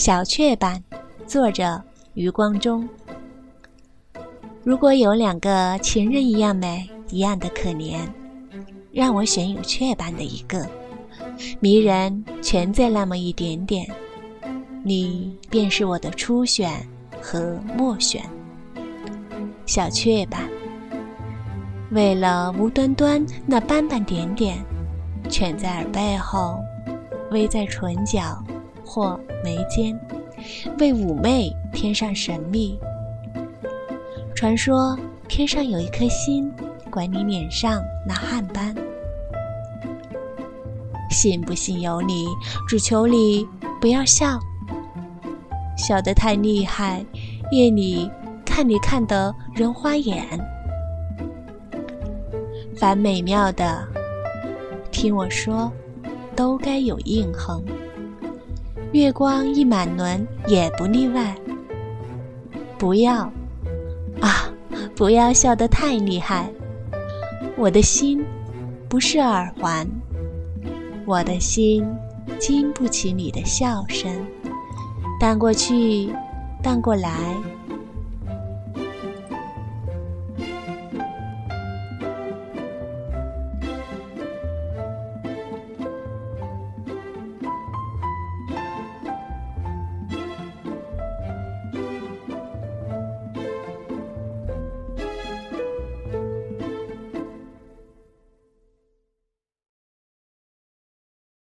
小雀斑，作者余光中。如果有两个情人一样美，一样的可怜，让我选有雀斑的一个，迷人全在那么一点点，你便是我的初选和末选。小雀斑，为了无端端那斑斑点点，蜷在耳背后，偎在唇角。或眉间，为妩媚添上神秘。传说天上有一颗心，管你脸上那汗斑。信不信由你，只求你不要笑，笑得太厉害，夜里看你看得人花眼。凡美妙的，听我说，都该有印痕。月光一满轮也不例外。不要，啊，不要笑得太厉害。我的心不是耳环，我的心经不起你的笑声。荡过去，荡过来，